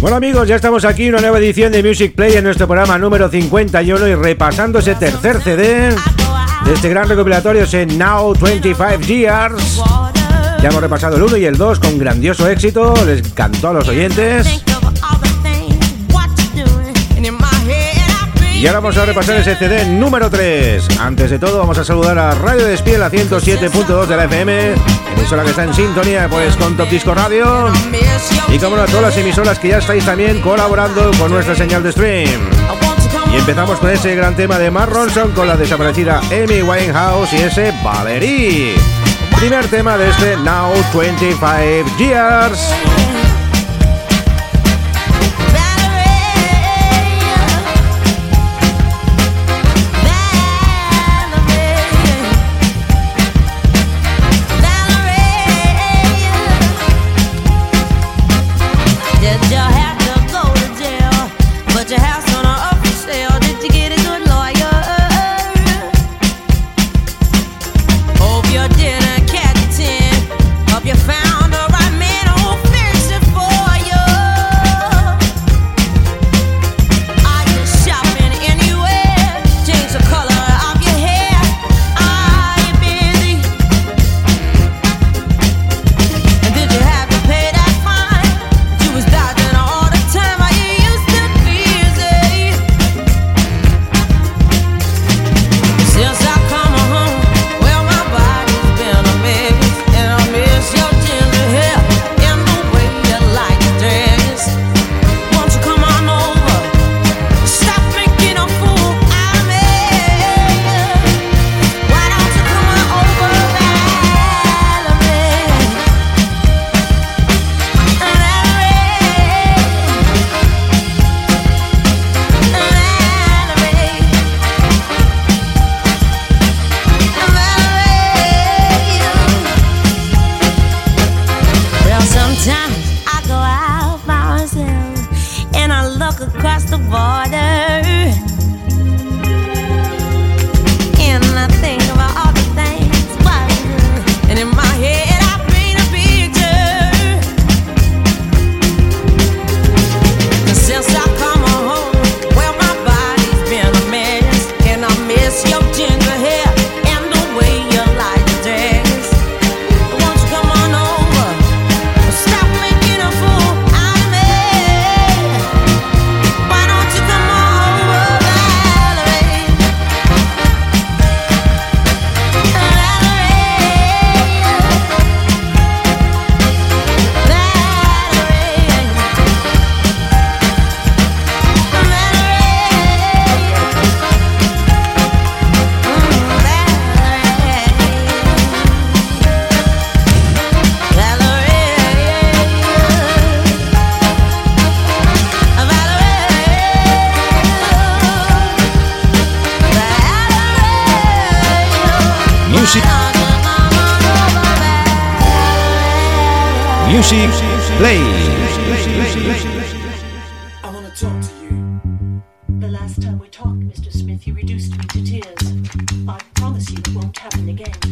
Bueno amigos, ya estamos aquí, una nueva edición de Music Play en nuestro programa número 51 y repasando ese tercer CD de este gran recopilatorio, ese Now 25 Years. Ya hemos repasado el 1 y el 2 con grandioso éxito, les encantó a los oyentes. Y ahora vamos a repasar ese CD número 3. Antes de todo, vamos a saludar a Radio Despiel a 107.2 de la FM, emisora que está en sintonía pues con Top Disco Radio. Y como a todas las emisoras que ya estáis también colaborando con nuestra señal de stream. Y empezamos con ese gran tema de Mark Ronson con la desaparecida Amy Winehouse y ese Valerie. Primer tema de este Now 25 Years.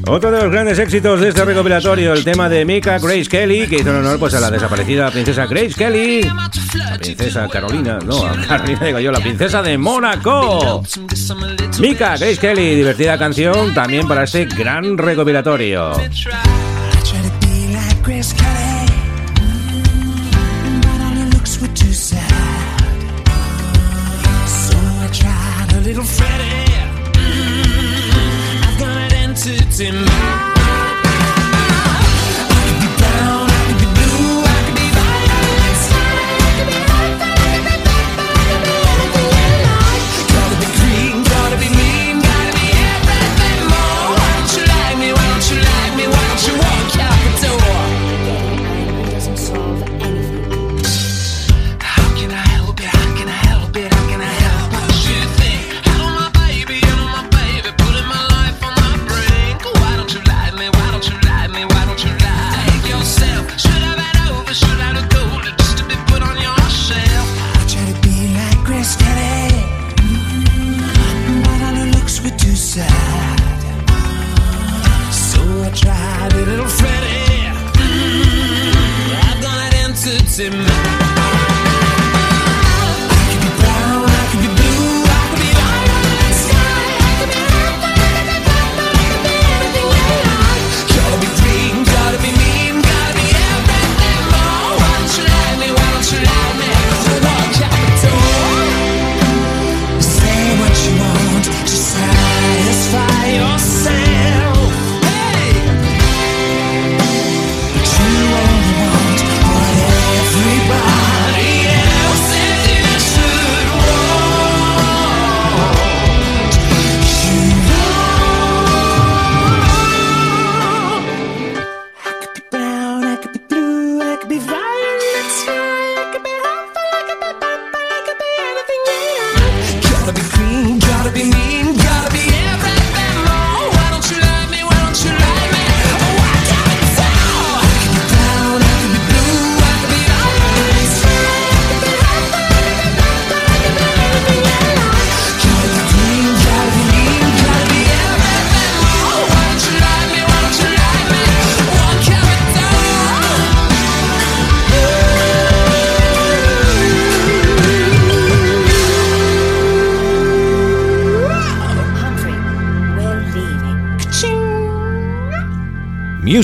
Otro de los grandes éxitos de este recopilatorio, el tema de Mika Grace Kelly, que hizo en honor pues, a la desaparecida princesa Grace Kelly, la princesa Carolina, no, a Carolina digo yo, la princesa de Mónaco. Mika Grace Kelly, divertida canción también para este gran recopilatorio. in my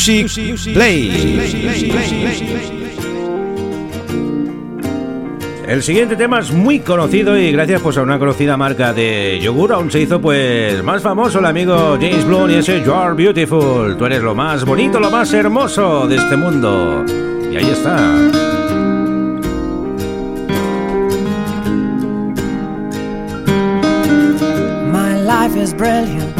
Music Play. El siguiente tema es muy conocido y gracias pues a una conocida marca de yogur aún se hizo pues más famoso el amigo James Blunt y ese You Are Beautiful. Tú eres lo más bonito, lo más hermoso de este mundo. Y ahí está. My life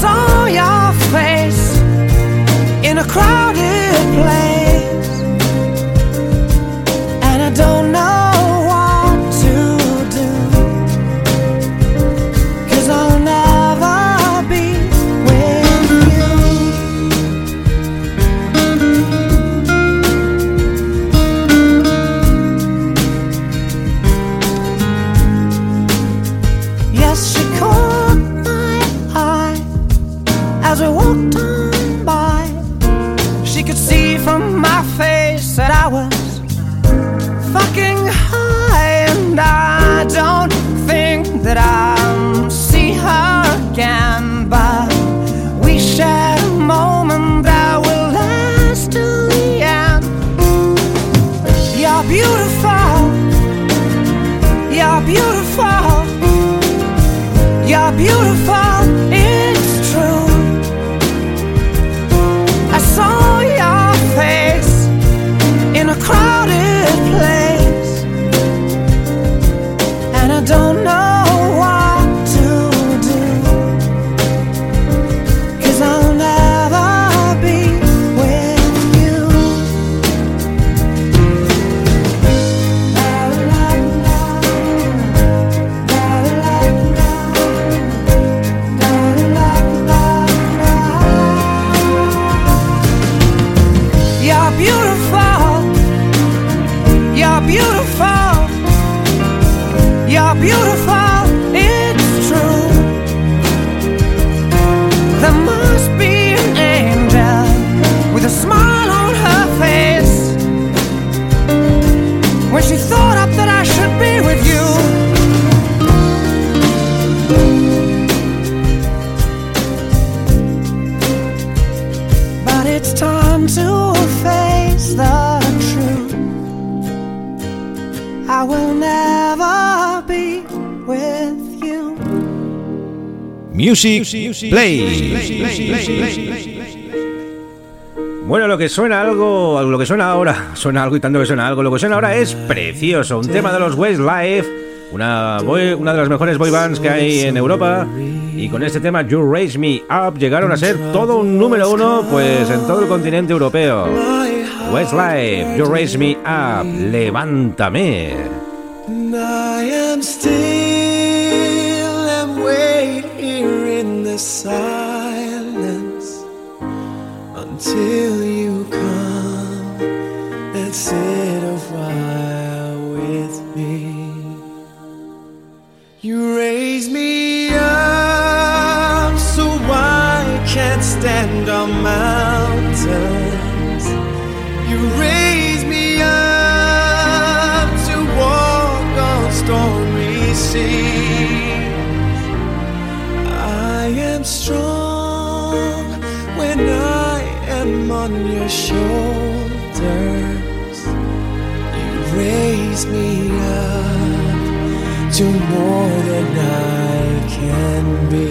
saw your face in a crowded place, Music Play. Bueno, lo que suena algo, lo que suena ahora, suena algo y tanto que suena algo, lo que suena ahora es precioso, un tema de los Westlife, una, una de las mejores boy bands que hay en Europa, y con este tema You Raise Me Up llegaron a ser todo un número uno, pues en todo el continente europeo. Westlife, You Raise Me Up, levántame. Till you come and sit a while with me. You raise me up so I can't stand on mountains. You raise on your shoulders. You raise me up to more than I can be.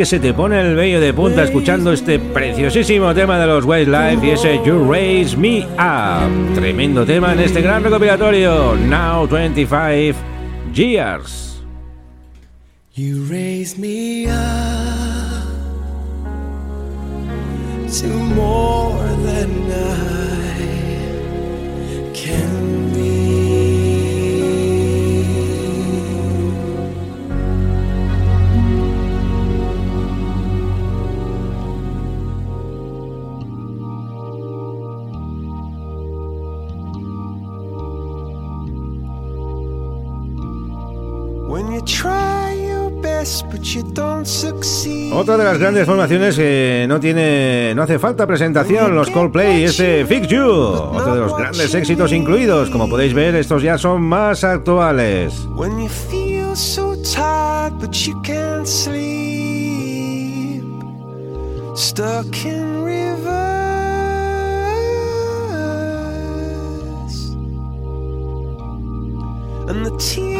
Que se te pone el vello de punta escuchando este preciosísimo tema de los Westlife y ese You Raise Me Up. Tremendo tema en este gran recopilatorio, Now 25 Years. You raise me up to more than I Otra de las grandes formaciones que no tiene, no hace falta presentación, los Coldplay, este Fix You, otro de los grandes éxitos incluidos. Como podéis ver, estos ya son más actuales. and the tears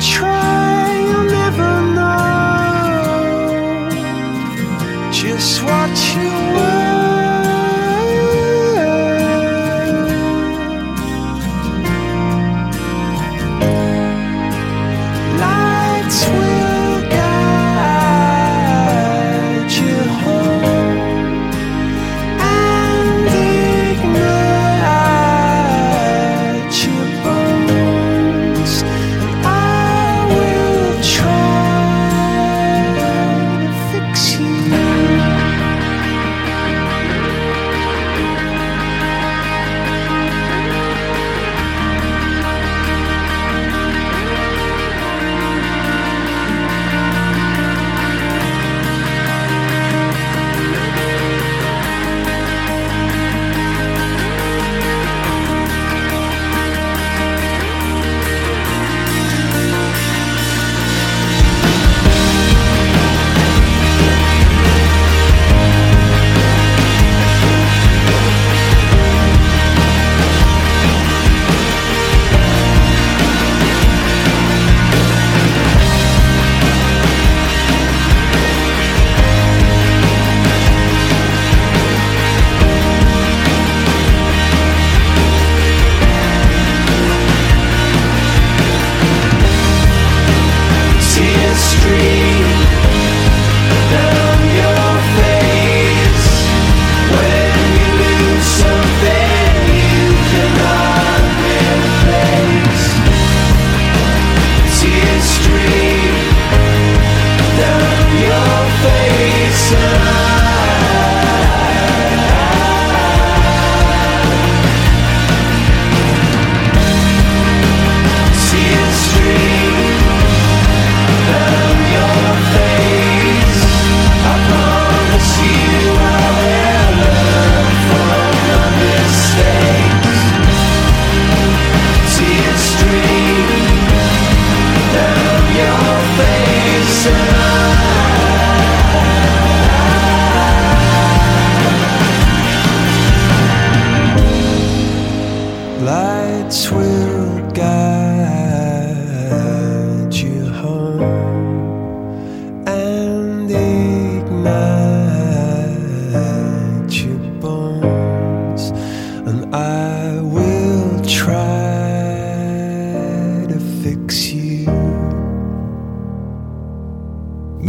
try.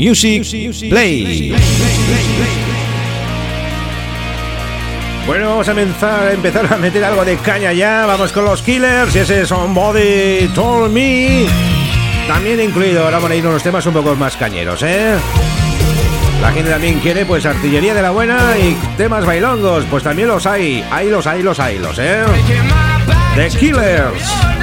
Music Play. Bueno, vamos a empezar, a a meter algo de caña ya. Vamos con los Killers y ese Somebody Told Me. También incluido, ahora por ahí unos temas un poco más cañeros, ¿eh? La gente también quiere pues artillería de la buena y temas bailongos, pues también los hay, hay los hay, los hay, los, ¿eh? The Killers.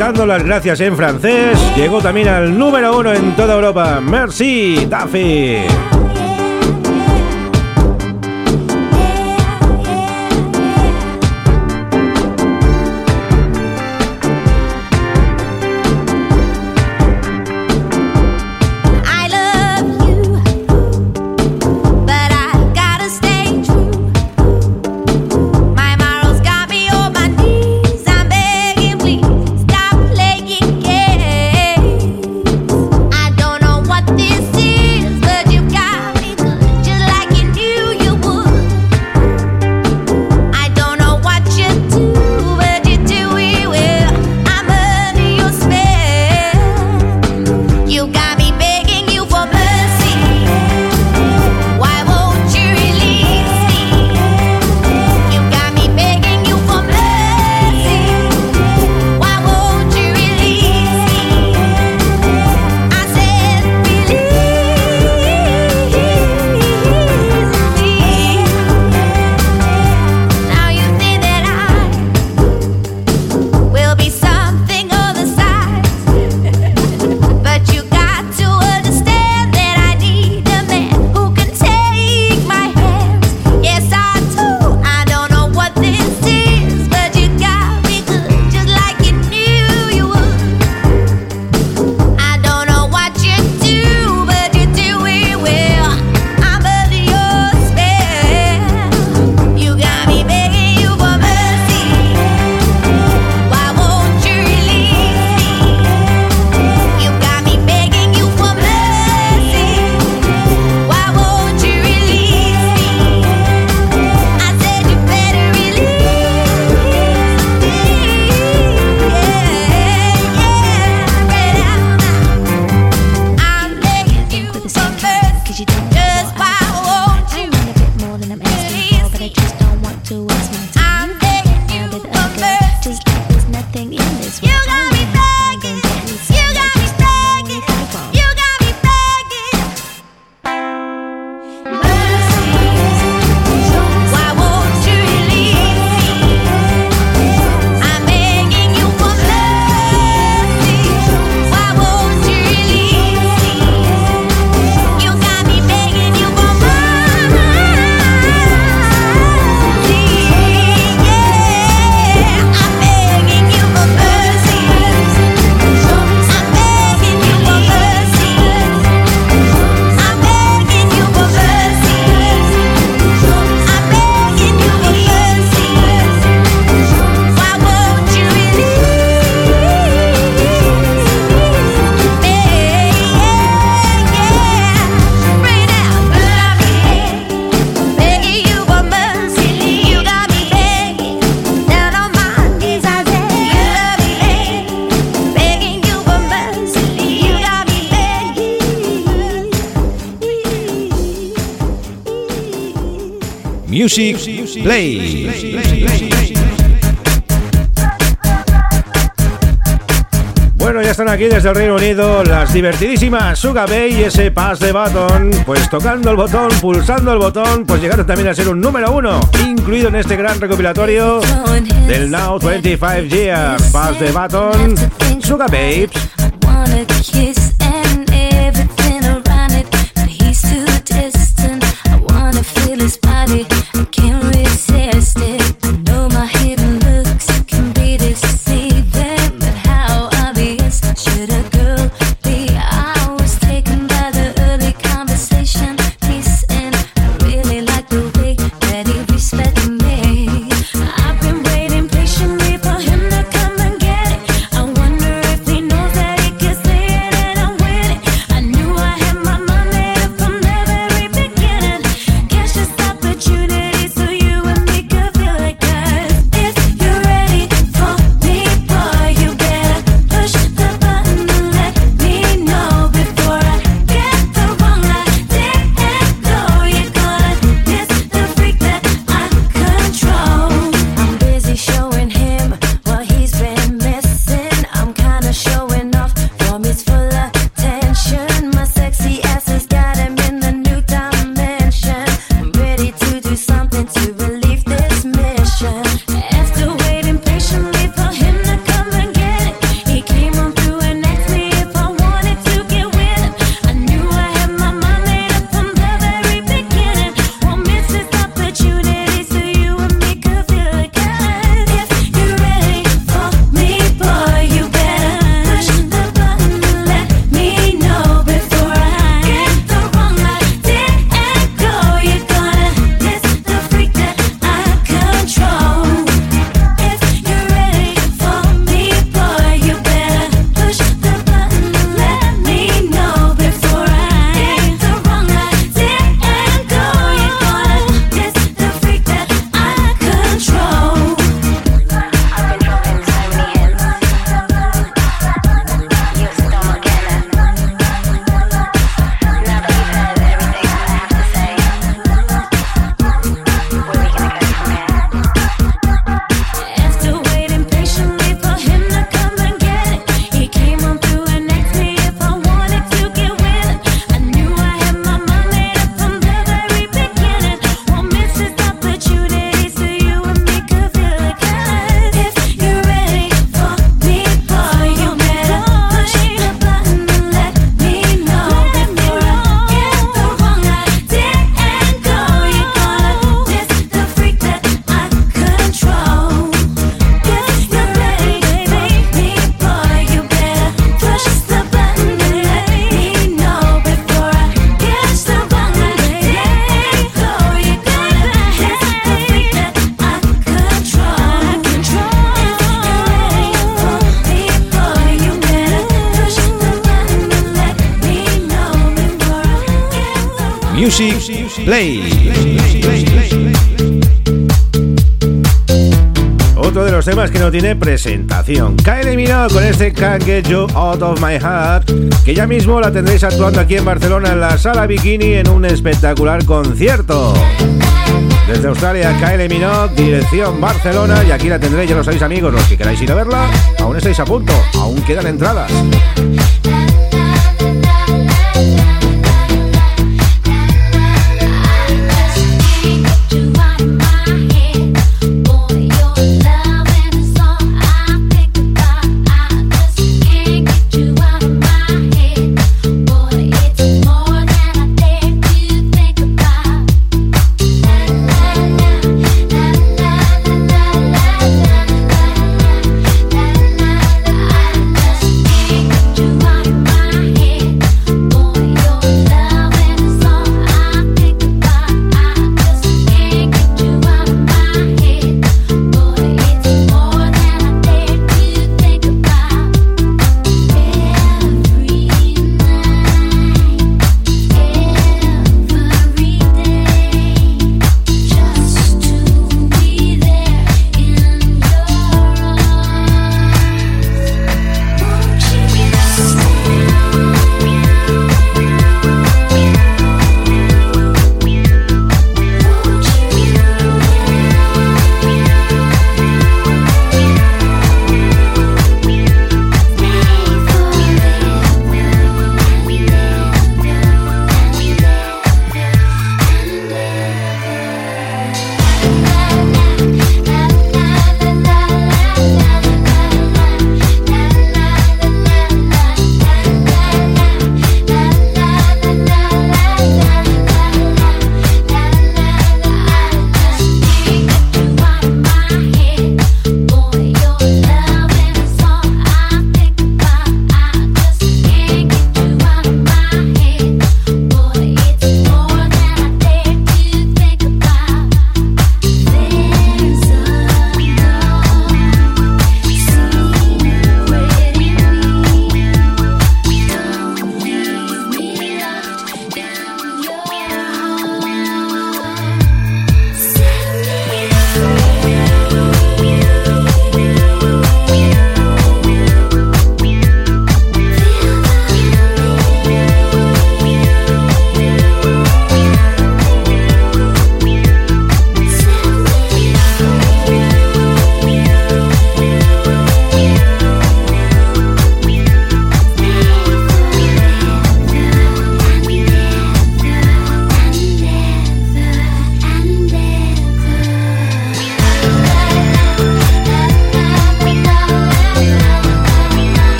Dando las gracias en francés, llegó también al número uno en toda Europa. Merci, Daffy. Music Play. Bueno, ya están aquí desde el Reino Unido las divertidísimas Suga Bay y ese pass de button. Pues tocando el botón, pulsando el botón, pues llegaron también a ser un número uno, incluido en este gran recopilatorio del Now 25 Years. Pass de button, Suga Babes. Tiene presentación. Kylie Minogue con este Can't Get You Out of My Heart, que ya mismo la tendréis actuando aquí en Barcelona en la Sala Bikini en un espectacular concierto. Desde Australia, Kylie Minogue, dirección Barcelona, y aquí la tendréis, ya lo sabéis amigos, los que queráis ir a verla, aún estáis a punto, aún quedan entradas.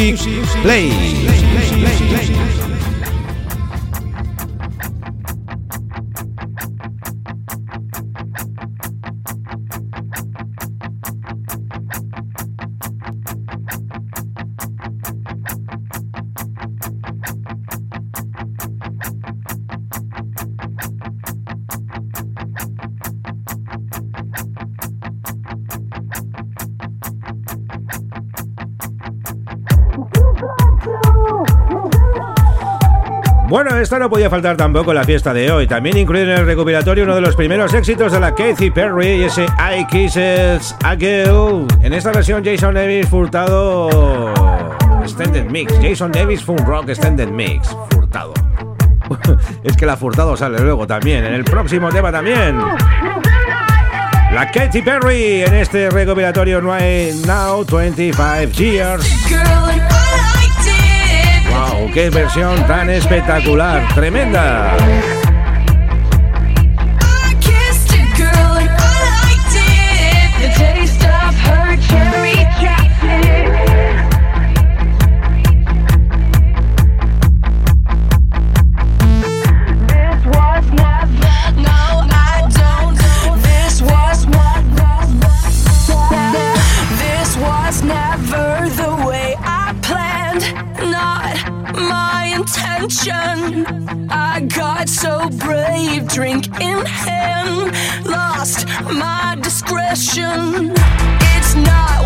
Music no podía faltar tampoco la fiesta de hoy. También incluye en el recopilatorio uno de los primeros éxitos de la Katy Perry y ese I Kisses a Girl. En esta versión, Jason Davis furtado. Extended Mix. Jason Davis Fun Rock Extended Mix. Furtado. es que la furtado sale luego también. En el próximo tema también. La Katy Perry en este recopilatorio No hay Now 25 Years. ¡Wow! ¡Qué versión tan espectacular! ¡Tremenda! In hand, lost my discretion. It's not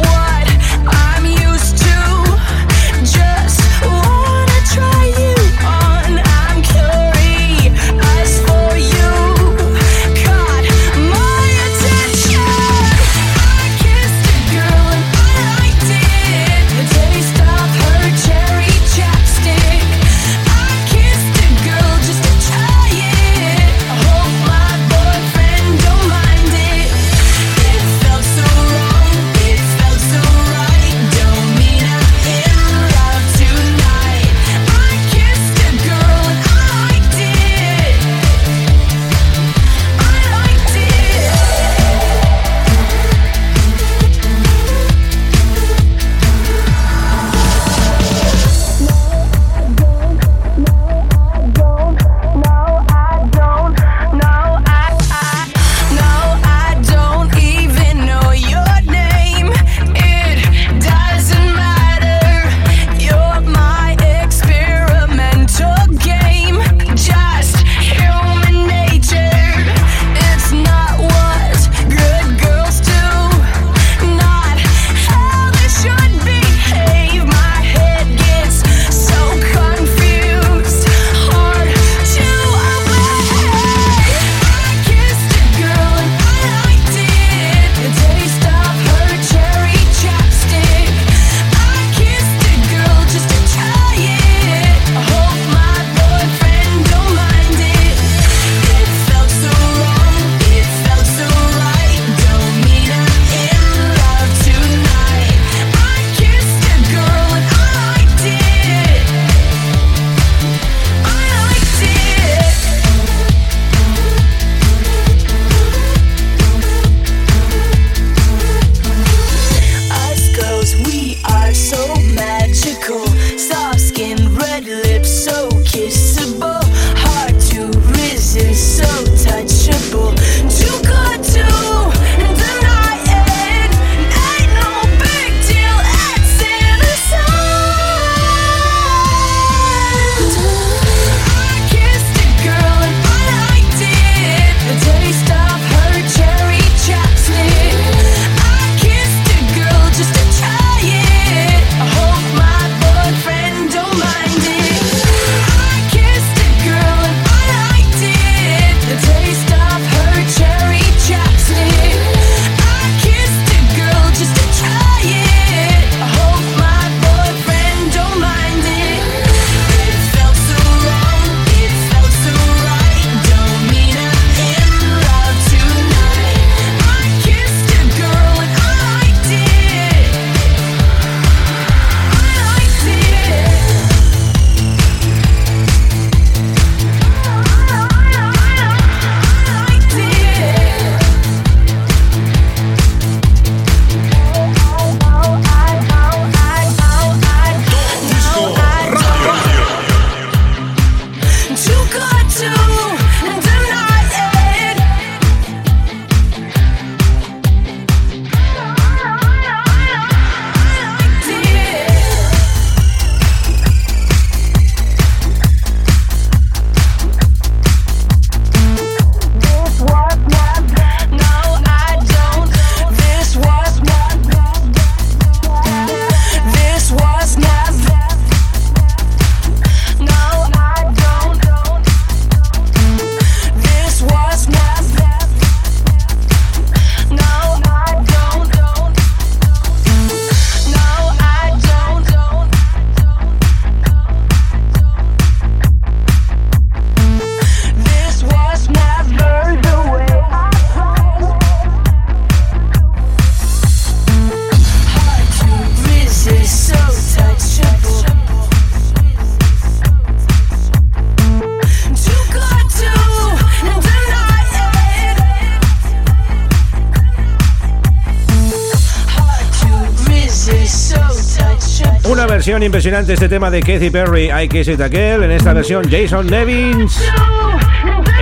versión impresionante este tema de Katy Perry, I Kiss It Again. En esta versión, Jason Nevins,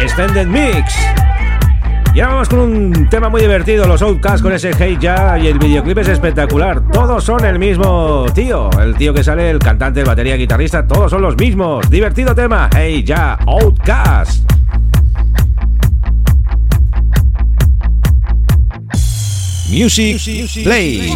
Extended Mix. Y ahora vamos con un tema muy divertido, los Outcasts con ese hate ya y el videoclip es espectacular. Todos son el mismo tío, el tío que sale, el cantante, el batería, guitarrista, todos son los mismos. Divertido tema, hey ya, Outcast. Music, play.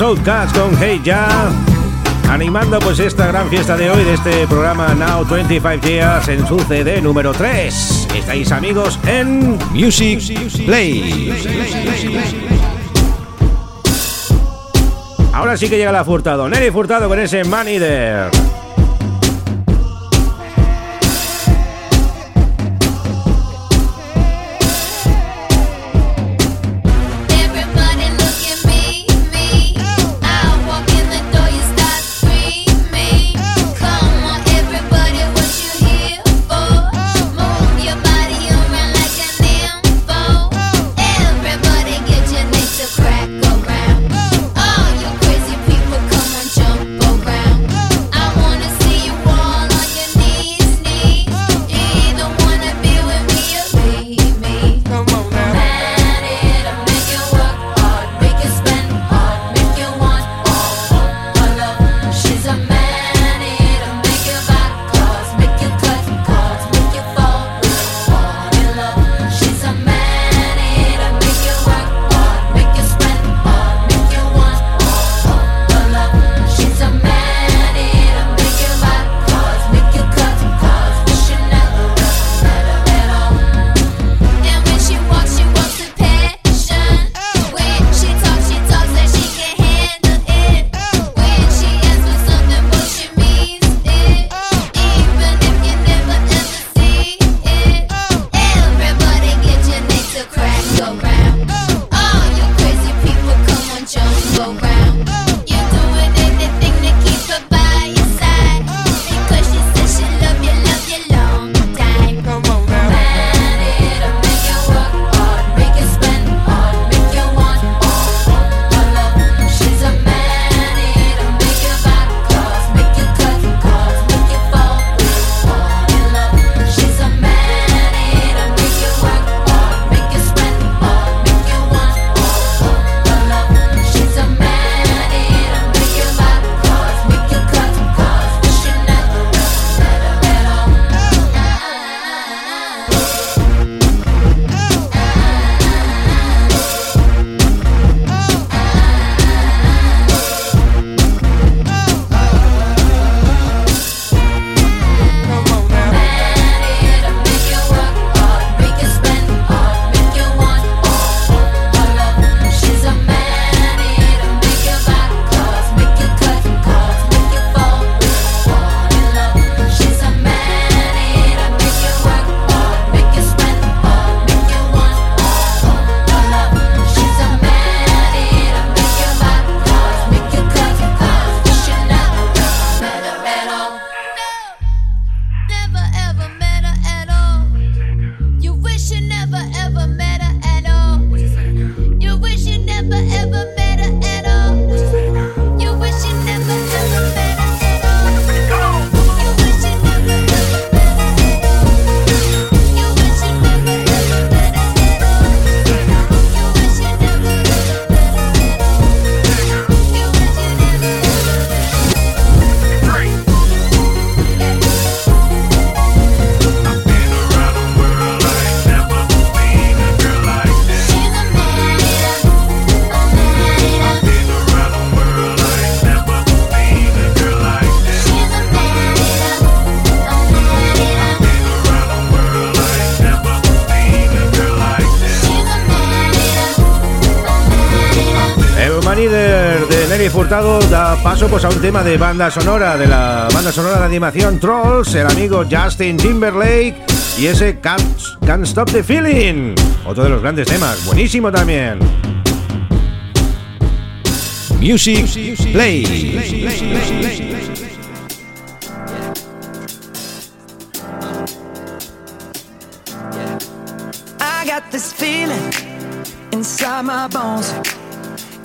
Outcast con Hey Ya. Animando pues esta gran fiesta de hoy de este programa Now 25 Years en su CD número 3. Estáis amigos en Music Play. Ahora sí que llega la Furtado. Nelly Furtado con ese Man Eater. Da paso pues, a un tema de banda sonora, de la banda sonora de animación Trolls, el amigo Justin Timberlake y ese Can't, Can't Stop the Feeling, otro de los grandes temas, buenísimo también. Music Play. I got this feeling inside my.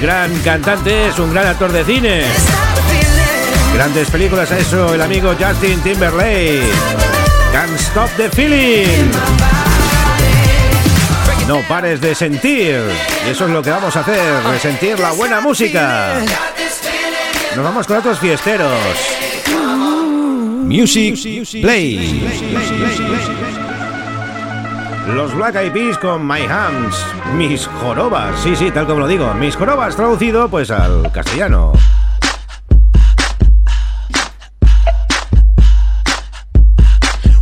gran cantante, es un gran actor de cine. Grandes películas eso, el amigo Justin Timberlake. Can't Stop the Feeling. No pares de sentir. Eso es lo que vamos a hacer, resentir la buena música. Nos vamos con otros fiesteros. Music Play. Los Black Eyed Peas con My Hands, Mis Jorobas, sí, sí, tal como lo digo, Mis Jorobas traducido pues al castellano.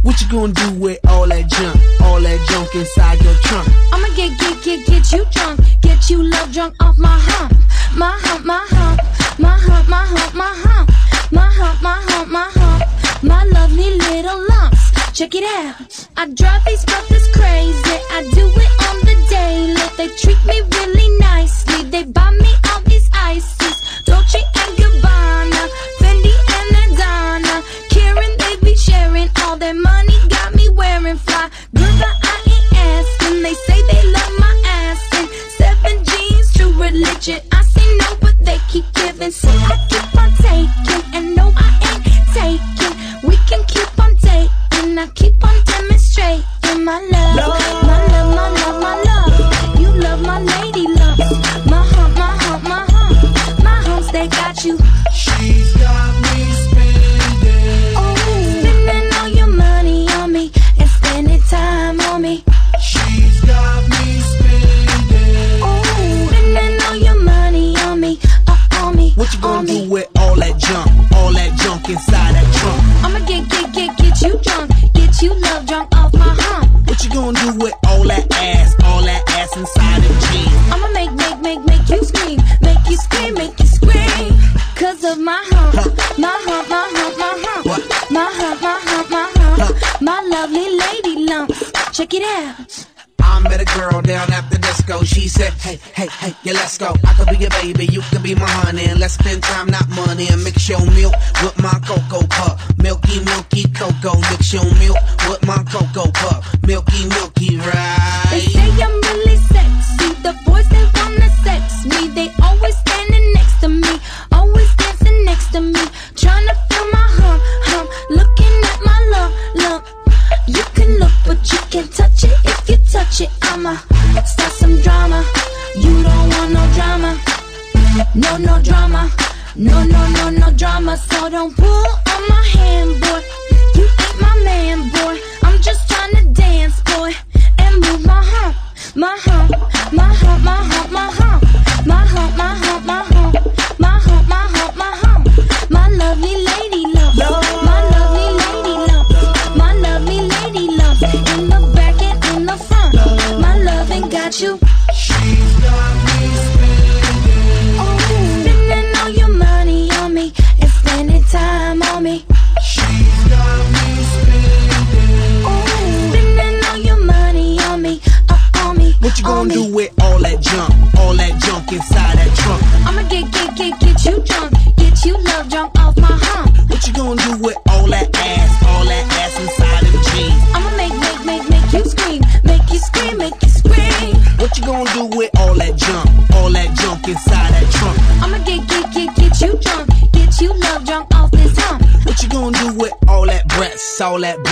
What you gonna do with all that junk? All that junk inside your trunk? I'ma get, get, get, get you drunk. Get you love drunk off my hump. My hump, my hump. My hump, my hump, my hump. My hump, my hump, my hump. My lovely little lumps. Check it out. I drive these brothers crazy. I do it on the daily. They treat me really nicely. They buy me all these ices. Dolce and Gabbana, Fendi and Adana. Karen, they be sharing all their money. Got me wearing fly. Girl, I ain't asking. They say they love my ass. And seven jeans, true religion. I say no, but they keep giving. See, I my love. go. I could be your baby, you could be my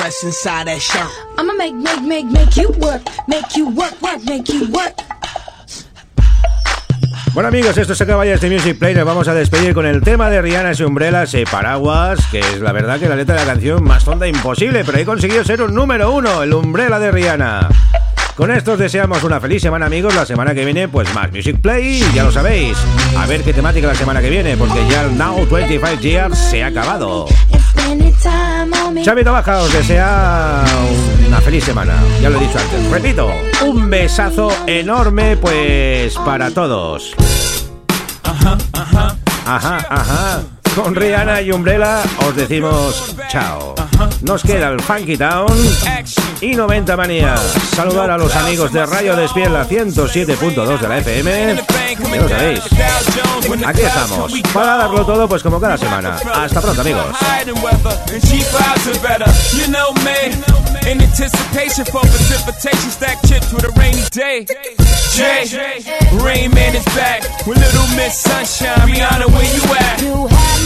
what's. I'ma make, make, make, make you work, make you work, work, make you work. Bueno amigos, esto se acaba ya Music Play. Nos vamos a despedir con el tema de Rihanna y Umbrellas y Paraguas, que es la verdad que la letra de la canción más tonta imposible, pero he conseguido ser un número uno, el Umbrella de Rihanna. Con esto os deseamos una feliz semana amigos, la semana que viene pues más Music Play, ya lo sabéis. A ver qué temática la semana que viene, porque ya el Now 25 Years se ha acabado. Xavi Tabaja os desea una feliz semana, ya lo he dicho antes. Repito, un besazo enorme pues para todos. Ajá, ajá. Ajá, ajá con Rihanna y Umbrella os decimos chao. Nos queda el Funky Town y 90 Manía. Saludar a los amigos de Rayo Despiel, 107.2 de la FM. Ya lo sabéis. Aquí estamos, para darlo todo, pues como cada semana. Hasta pronto, amigos.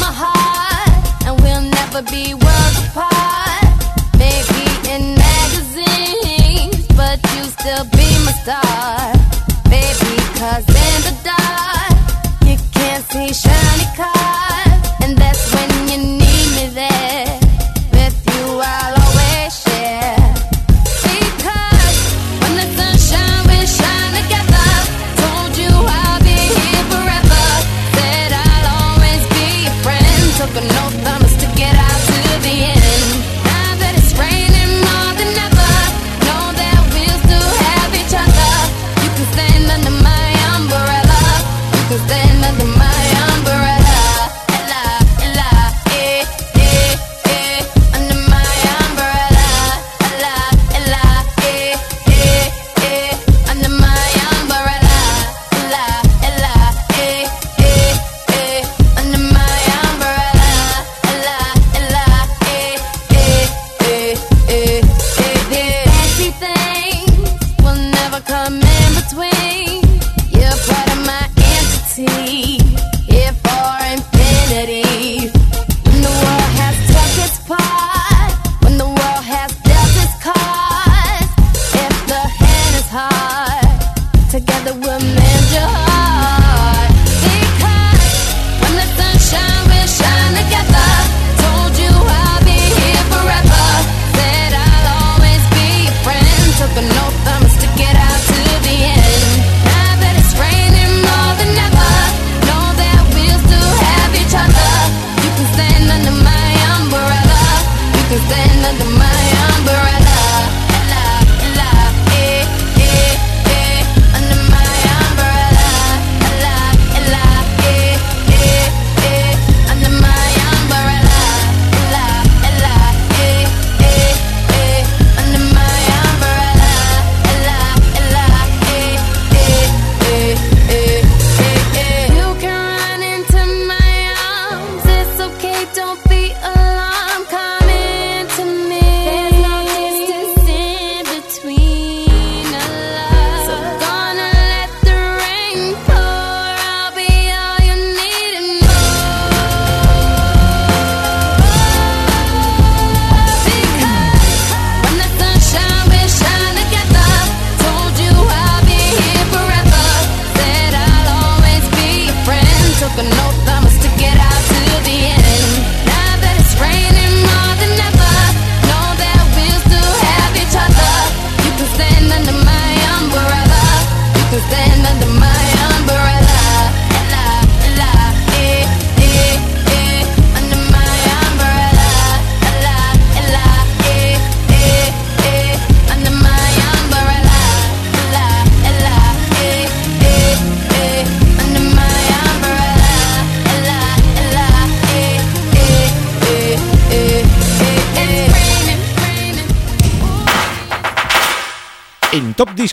my heart, and we'll never be worlds apart. Maybe in magazines, but you still be my star. Baby, cause in the dark, you can't see